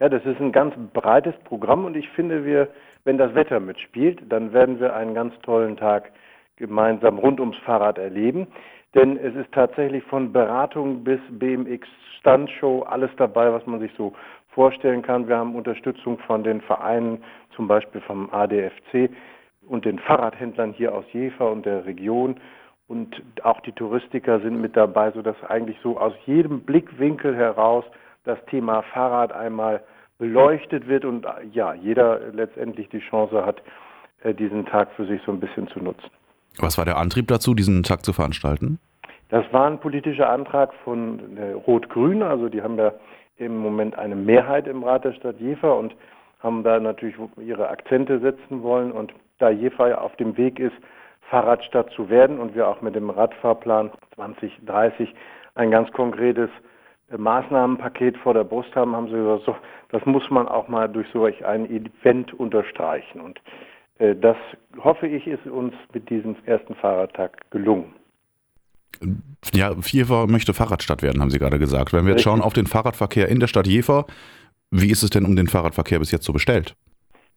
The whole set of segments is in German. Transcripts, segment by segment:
Ja, das ist ein ganz breites Programm und ich finde, wir, wenn das Wetter mitspielt, dann werden wir einen ganz tollen Tag gemeinsam rund ums Fahrrad erleben. Denn es ist tatsächlich von Beratung bis BMX Stuntshow alles dabei, was man sich so vorstellen kann. Wir haben Unterstützung von den Vereinen, zum Beispiel vom ADFC und den Fahrradhändlern hier aus Jever und der Region. Und auch die Touristiker sind mit dabei, sodass eigentlich so aus jedem Blickwinkel heraus das Thema Fahrrad einmal beleuchtet wird und ja, jeder letztendlich die Chance hat, äh, diesen Tag für sich so ein bisschen zu nutzen. Was war der Antrieb dazu, diesen Tag zu veranstalten? Das war ein politischer Antrag von äh, Rot-Grün, also die haben ja im Moment eine Mehrheit im Rat der Stadt Jever und haben da natürlich ihre Akzente setzen wollen. Und da Jever ja auf dem Weg ist, Fahrradstadt zu werden und wir auch mit dem Radfahrplan 2030 ein ganz konkretes Maßnahmenpaket vor der Brust haben, haben sie gesagt, so, das muss man auch mal durch solch ein Event unterstreichen. Und äh, das hoffe ich, ist uns mit diesem ersten Fahrradtag gelungen. Ja, Jever möchte Fahrradstadt werden, haben Sie gerade gesagt. Wenn wir jetzt schauen auf den Fahrradverkehr in der Stadt Jever, wie ist es denn um den Fahrradverkehr bis jetzt so bestellt?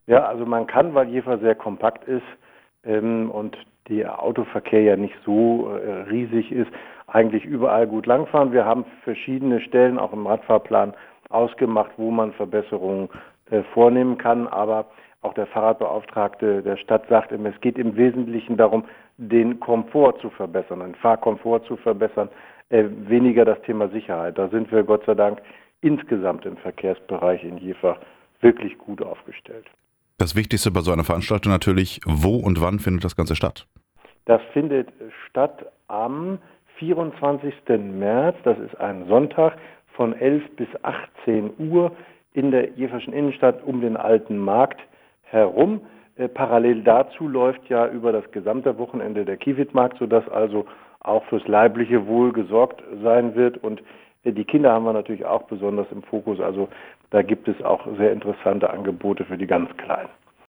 Ja, also man kann, weil Jever sehr kompakt ist ähm, und der Autoverkehr ja nicht so äh, riesig ist, eigentlich überall gut langfahren. Wir haben verschiedene Stellen auch im Radfahrplan ausgemacht, wo man Verbesserungen äh, vornehmen kann, aber auch der Fahrradbeauftragte der Stadt sagt immer, es geht im Wesentlichen darum, den Komfort zu verbessern, den Fahrkomfort zu verbessern, äh, weniger das Thema Sicherheit. Da sind wir Gott sei Dank insgesamt im Verkehrsbereich in Jefach wirklich gut aufgestellt. Das Wichtigste bei so einer Veranstaltung natürlich, wo und wann findet das Ganze statt? Das findet statt am 24. März, das ist ein Sonntag, von 11 bis 18 Uhr in der Jeverschen Innenstadt um den Alten Markt herum. Äh, parallel dazu läuft ja über das gesamte Wochenende der Kiewitmarkt, sodass also auch fürs leibliche Wohl gesorgt sein wird. Und äh, die Kinder haben wir natürlich auch besonders im Fokus. Also da gibt es auch sehr interessante Angebote für die ganz Kleinen.